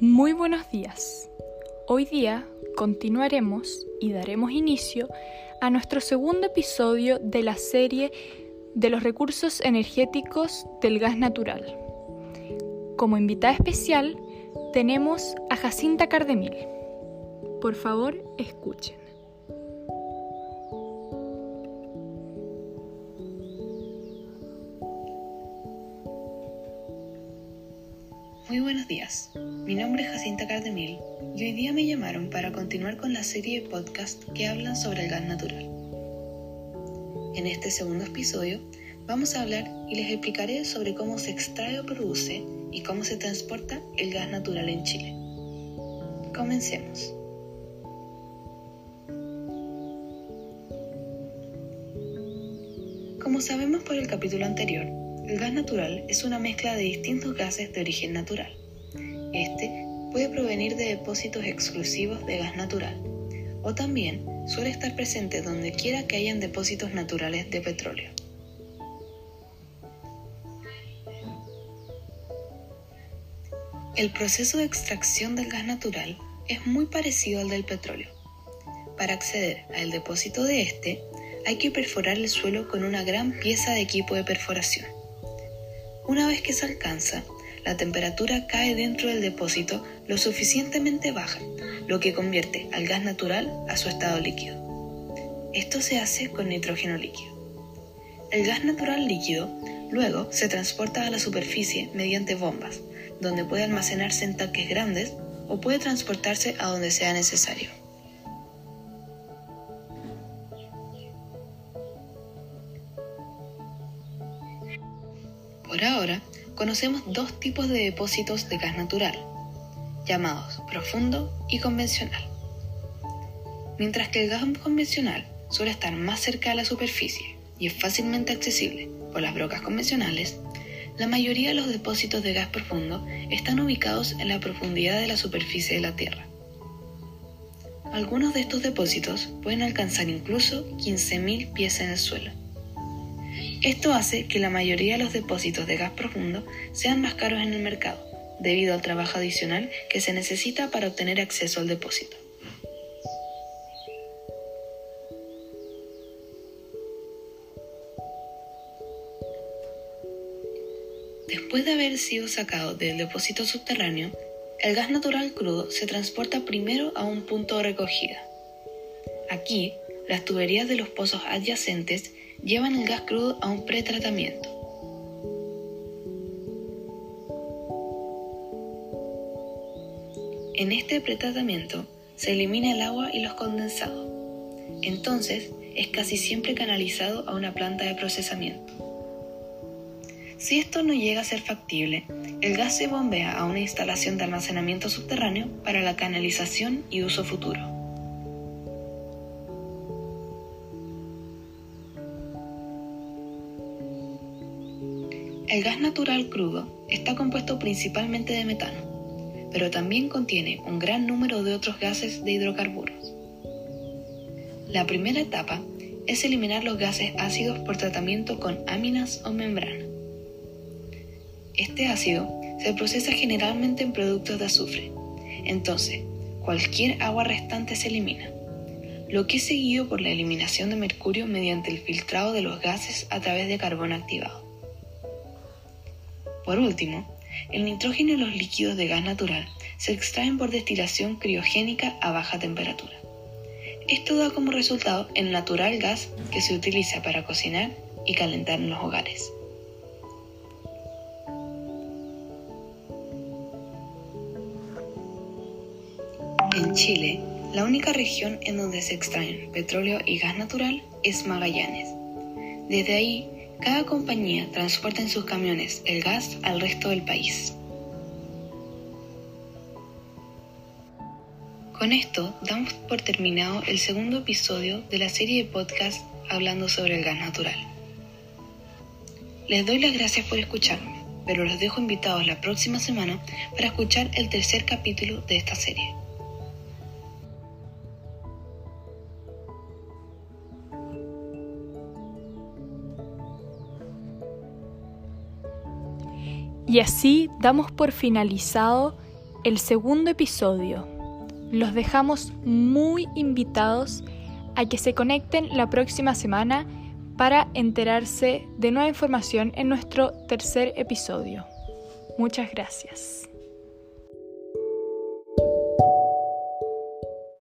Muy buenos días. Hoy día continuaremos y daremos inicio a nuestro segundo episodio de la serie de los recursos energéticos del gas natural. Como invitada especial tenemos a Jacinta Cardemil. Por favor, escuchen. Muy buenos días, mi nombre es Jacinta Cardemil y hoy día me llamaron para continuar con la serie de podcast que hablan sobre el gas natural. En este segundo episodio vamos a hablar y les explicaré sobre cómo se extrae o produce y cómo se transporta el gas natural en Chile. Comencemos. Como sabemos por el capítulo anterior, el gas natural es una mezcla de distintos gases de origen natural. Este puede provenir de depósitos exclusivos de gas natural, o también suele estar presente donde quiera que hayan depósitos naturales de petróleo. El proceso de extracción del gas natural es muy parecido al del petróleo. Para acceder al depósito de este, hay que perforar el suelo con una gran pieza de equipo de perforación. Una vez que se alcanza, la temperatura cae dentro del depósito lo suficientemente baja, lo que convierte al gas natural a su estado líquido. Esto se hace con nitrógeno líquido. El gas natural líquido luego se transporta a la superficie mediante bombas, donde puede almacenarse en tanques grandes o puede transportarse a donde sea necesario. Por ahora, conocemos dos tipos de depósitos de gas natural, llamados profundo y convencional. Mientras que el gas convencional suele estar más cerca de la superficie y es fácilmente accesible por las brocas convencionales, la mayoría de los depósitos de gas profundo están ubicados en la profundidad de la superficie de la Tierra. Algunos de estos depósitos pueden alcanzar incluso 15.000 pies en el suelo. Esto hace que la mayoría de los depósitos de gas profundo sean más caros en el mercado, debido al trabajo adicional que se necesita para obtener acceso al depósito. Después de haber sido sacado del depósito subterráneo, el gas natural crudo se transporta primero a un punto de recogida. Aquí, las tuberías de los pozos adyacentes llevan el gas crudo a un pretratamiento. En este pretratamiento se elimina el agua y los condensados. Entonces es casi siempre canalizado a una planta de procesamiento. Si esto no llega a ser factible, el gas se bombea a una instalación de almacenamiento subterráneo para la canalización y uso futuro. El gas natural crudo está compuesto principalmente de metano, pero también contiene un gran número de otros gases de hidrocarburos. La primera etapa es eliminar los gases ácidos por tratamiento con aminas o membrana. Este ácido se procesa generalmente en productos de azufre, entonces cualquier agua restante se elimina, lo que es seguido por la eliminación de mercurio mediante el filtrado de los gases a través de carbón activado. Por último, el nitrógeno y los líquidos de gas natural se extraen por destilación criogénica a baja temperatura. Esto da como resultado el natural gas que se utiliza para cocinar y calentar en los hogares. En Chile, la única región en donde se extraen petróleo y gas natural es Magallanes. Desde ahí cada compañía transporta en sus camiones el gas al resto del país. Con esto damos por terminado el segundo episodio de la serie de podcast hablando sobre el gas natural. Les doy las gracias por escucharme, pero los dejo invitados la próxima semana para escuchar el tercer capítulo de esta serie. Y así damos por finalizado el segundo episodio. Los dejamos muy invitados a que se conecten la próxima semana para enterarse de nueva información en nuestro tercer episodio. Muchas gracias.